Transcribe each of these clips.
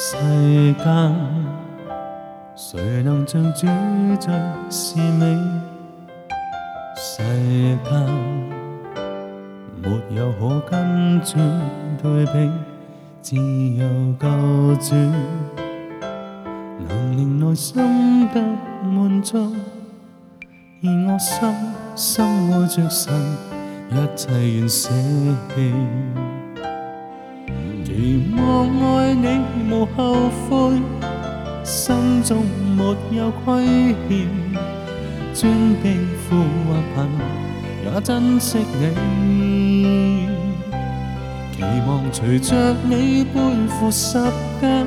世间谁能像主宰是美？世间没有可跟主对比，自由救主能令内心得满足。而我心深爱着神，一切愿舍弃。期望爱你无后悔，心中没有亏欠，尊贫富或贫也珍惜你。期望随着你背负十斤，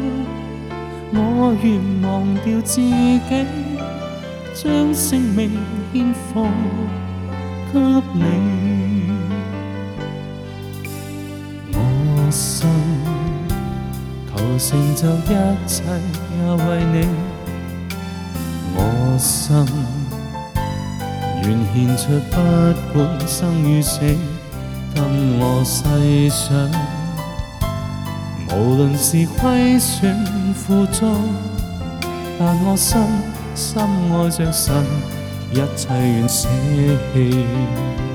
我愿忘掉自己，将生命献奉给你。心求成就一切也为你，我心愿献出不管生与死。今我世上无论是亏损负重，但我心深爱着神，一切愿舍弃。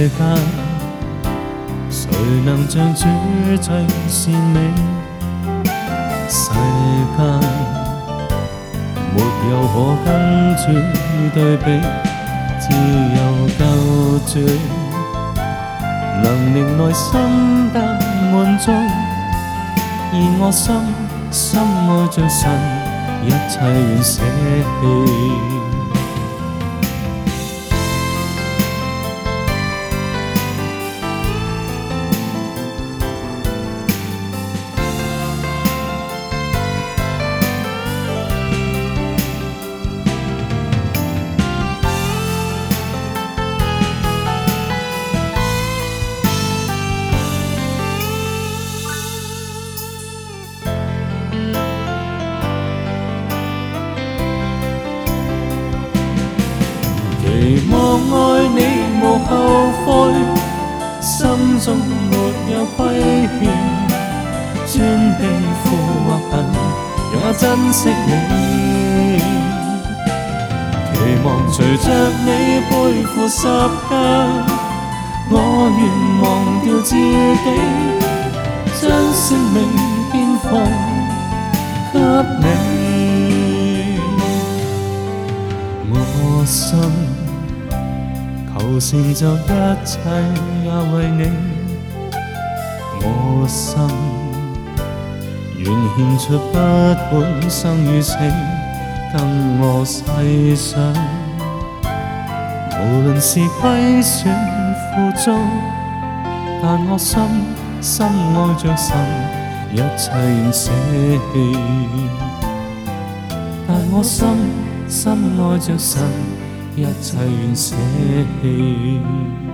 世间，谁能像主最善美？世间，没有可跟主对比。只有够主，能令内心得满足。而我心，深爱着神，一切愿舍弃。我愛你無後悔，心中沒有虧欠，專被俘或貧，讓我珍惜你。期望隨着你背負十架，我願忘掉自己，將生命變奉給你。無成就一切也為你，我心願獻出不管生與死，跟我細想，無論是虧損付出，但我心深愛着神，一切捨棄，但我心深愛着神。一切愿舍弃。